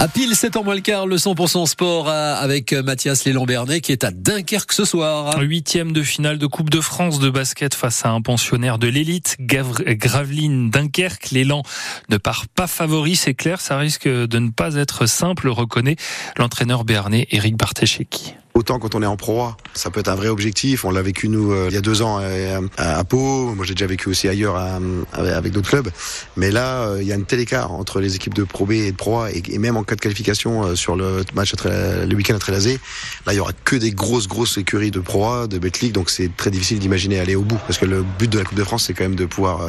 À pile 7 ans moins le quart, le 100% sport avec euh, Mathias Léland-Bernet qui est à Dunkerque ce soir. Huitième de finale de Coupe de France de basket face à un pensionnaire de l'élite, Graveline Dunkerque. L'élan ne part pas favori, c'est clair, ça risque de ne pas être simple, reconnaît l'entraîneur béarnais Eric Bartesheki. Autant quand on est en proie, ça peut être un vrai objectif. On l'a vécu nous euh, il y a deux ans euh, à, Pau. Moi, j'ai déjà vécu aussi ailleurs avec d'autres clubs. Mais là, euh, il y a un tel écart entre les équipes de Pro B et de Pro A, et, même en cas de qualification sur le match le week-end à Trélazé, là, il y aura que des grosses grosses écuries de Pro A, de Betclic. Donc c'est très difficile d'imaginer aller au bout, parce que le but de la Coupe de France, c'est quand même de pouvoir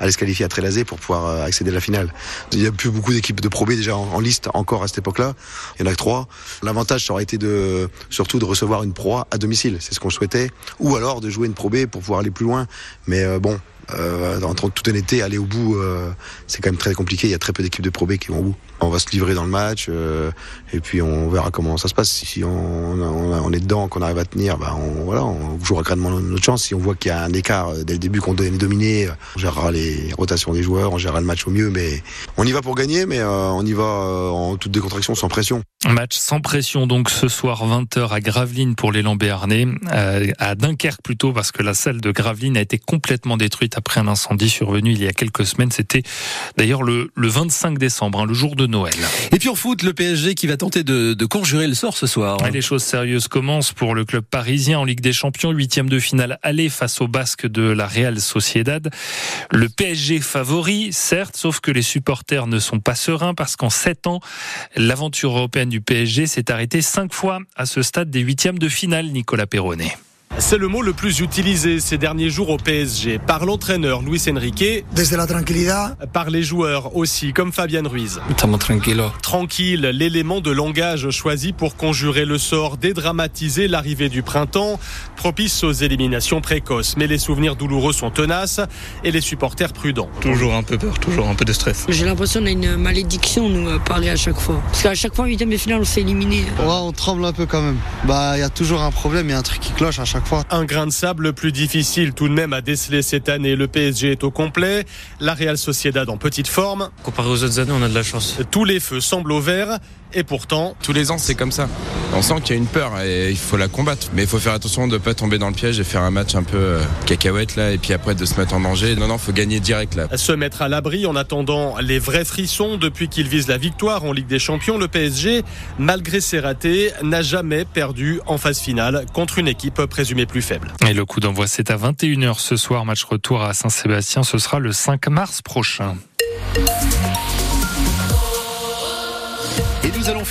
aller se qualifier à Trélazé pour pouvoir accéder à la finale. Il y a plus beaucoup d'équipes de Pro B déjà en, liste encore à cette époque-là. Il y en a que trois. L'avantage, ça aurait été de surtout de recevoir une proie à domicile. C'est ce qu'on souhaitait. Ou alors de jouer une Pro pour pouvoir aller plus loin. Mais euh, bon, euh, en toute honnêteté, aller au bout, euh, c'est quand même très compliqué. Il y a très peu d'équipes de Pro B qui vont au bout. On va se livrer dans le match euh, et puis on verra comment ça se passe. Si on, est dedans, qu'on arrive à tenir, bah on, voilà, on jouera grandement notre chance. Si on voit qu'il y a un écart dès le début, qu'on est dominé, on gérera les rotations des joueurs, on gérera le match au mieux. Mais on y va pour gagner, mais on y va en toute décontraction, sans pression. Match sans pression donc ce soir 20h à Gravelines pour l'élan béarnais, à Dunkerque plutôt parce que la salle de Gravelines a été complètement détruite après un incendie survenu il y a quelques semaines. C'était d'ailleurs le, le 25 décembre, hein, le jour de Noël. Et puis en foot, le PSG qui va tenter de, de conjurer le sort ce soir. les choses sérieuses commencent pour le club parisien en Ligue des Champions, huitième de finale aller face au Basque de la Real Sociedad. Le PSG favori, certes, sauf que les supporters ne sont pas sereins parce qu'en sept ans, l'aventure européenne du PSG s'est arrêtée cinq fois à ce stade des huitièmes de finale, Nicolas Perronnet. C'est le mot le plus utilisé ces derniers jours au PSG par l'entraîneur Luis Enrique. Desde la tranquillidad. Par les joueurs aussi, comme Fabian Ruiz. tranquille. Tranquille, l'élément de langage choisi pour conjurer le sort, dédramatiser l'arrivée du printemps, propice aux éliminations précoces. Mais les souvenirs douloureux sont tenaces et les supporters prudents. Toujours un peu peur, toujours un peu de stress. J'ai l'impression qu'on a une malédiction, nous, à Paris à chaque fois. Parce qu'à chaque fois, en huitième de finale, on s'est éliminé. Ouais, on tremble un peu quand même. Bah, il y a toujours un problème, il y a un truc qui cloche à chaque fois. Un grain de sable plus difficile tout de même à déceler cette année. Le PSG est au complet. La Real Sociedad en petite forme. Comparé aux autres années, on a de la chance. Tous les feux semblent au vert. Et pourtant, tous les ans, c'est comme ça. On sent qu'il y a une peur et il faut la combattre. Mais il faut faire attention de ne pas tomber dans le piège et faire un match un peu euh, cacahuète là, et puis après de se mettre en danger. Non, non, faut gagner direct là. Se mettre à l'abri en attendant les vrais frissons depuis qu'il vise la victoire en Ligue des Champions. Le PSG, malgré ses ratés, n'a jamais perdu en phase finale contre une équipe présumée plus faible. Et le coup d'envoi, c'est à 21h ce soir. Match retour à Saint-Sébastien. Ce sera le 5 mars prochain. Et nous allons